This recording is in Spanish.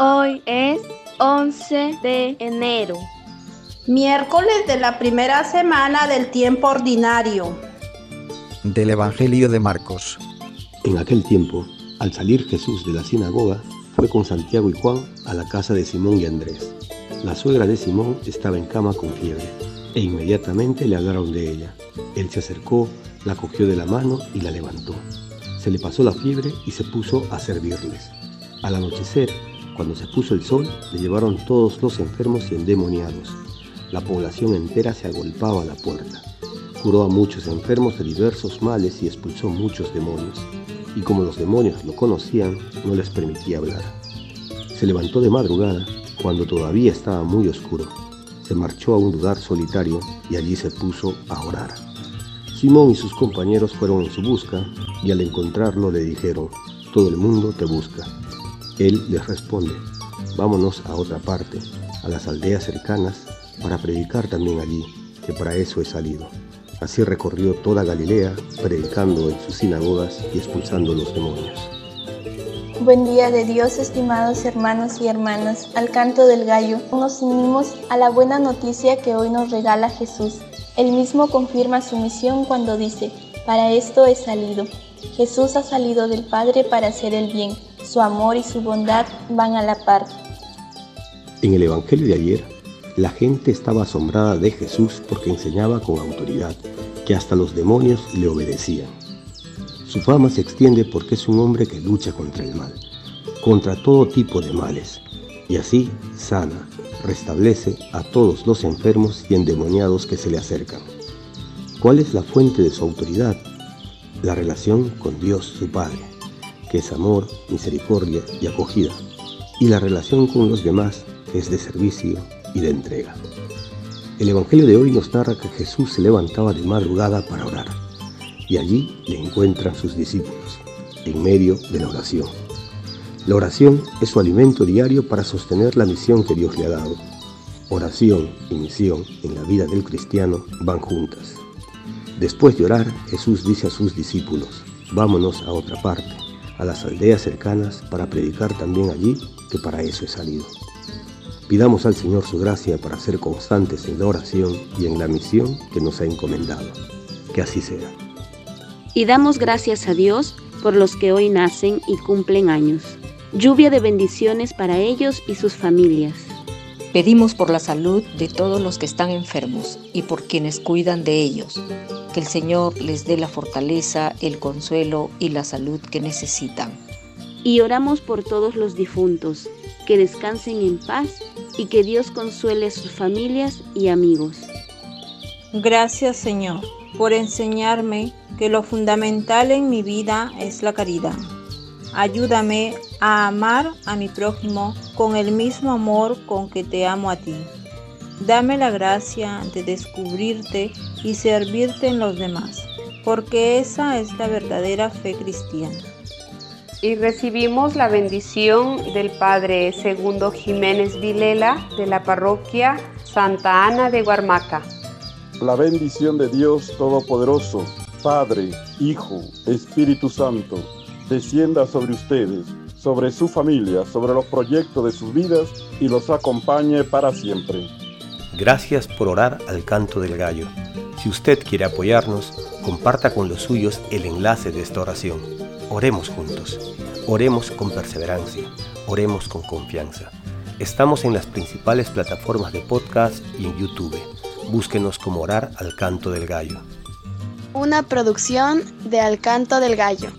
Hoy es 11 de enero. Miércoles de la primera semana del tiempo ordinario. Del Evangelio de Marcos. En aquel tiempo, al salir Jesús de la sinagoga, fue con Santiago y Juan a la casa de Simón y Andrés. La suegra de Simón estaba en cama con fiebre, e inmediatamente le hablaron de ella. Él se acercó, la cogió de la mano y la levantó. Se le pasó la fiebre y se puso a servirles. Al anochecer, cuando se puso el sol, le llevaron todos los enfermos y endemoniados. La población entera se agolpaba a la puerta. Curó a muchos enfermos de diversos males y expulsó muchos demonios. Y como los demonios lo conocían, no les permitía hablar. Se levantó de madrugada, cuando todavía estaba muy oscuro. Se marchó a un lugar solitario y allí se puso a orar. Simón y sus compañeros fueron en su busca y al encontrarlo le dijeron, todo el mundo te busca. Él les responde, vámonos a otra parte, a las aldeas cercanas, para predicar también allí, que para eso he salido. Así recorrió toda Galilea, predicando en sus sinagogas y expulsando los demonios. Buen día de Dios, estimados hermanos y hermanas. Al canto del gallo nos unimos a la buena noticia que hoy nos regala Jesús. Él mismo confirma su misión cuando dice, para esto he salido. Jesús ha salido del Padre para hacer el bien. Su amor y su bondad van a la par. En el Evangelio de ayer, la gente estaba asombrada de Jesús porque enseñaba con autoridad, que hasta los demonios le obedecían. Su fama se extiende porque es un hombre que lucha contra el mal, contra todo tipo de males, y así sana, restablece a todos los enfermos y endemoniados que se le acercan. ¿Cuál es la fuente de su autoridad? La relación con Dios su Padre, que es amor, misericordia y acogida, y la relación con los demás, es de servicio y de entrega. El Evangelio de hoy nos narra que Jesús se levantaba de madrugada para orar, y allí le encuentran sus discípulos, en medio de la oración. La oración es su alimento diario para sostener la misión que Dios le ha dado. Oración y misión en la vida del cristiano van juntas. Después de orar, Jesús dice a sus discípulos, vámonos a otra parte, a las aldeas cercanas, para predicar también allí, que para eso he salido. Pidamos al Señor su gracia para ser constantes en la oración y en la misión que nos ha encomendado. Que así sea. Y damos gracias a Dios por los que hoy nacen y cumplen años lluvia de bendiciones para ellos y sus familias. Pedimos por la salud de todos los que están enfermos y por quienes cuidan de ellos. Que el Señor les dé la fortaleza, el consuelo y la salud que necesitan. Y oramos por todos los difuntos, que descansen en paz y que Dios consuele a sus familias y amigos. Gracias Señor por enseñarme que lo fundamental en mi vida es la caridad. Ayúdame a amar a mi prójimo con el mismo amor con que te amo a ti. Dame la gracia de descubrirte y servirte en los demás, porque esa es la verdadera fe cristiana. Y recibimos la bendición del Padre Segundo Jiménez Vilela de la parroquia Santa Ana de Guarmaca. La bendición de Dios Todopoderoso, Padre, Hijo, Espíritu Santo descienda sobre ustedes, sobre su familia, sobre los proyectos de sus vidas y los acompañe para siempre. Gracias por orar al canto del gallo. Si usted quiere apoyarnos, comparta con los suyos el enlace de esta oración. Oremos juntos. Oremos con perseverancia. Oremos con confianza. Estamos en las principales plataformas de podcast y en YouTube. Búsquenos como orar al canto del gallo. Una producción de Al canto del gallo.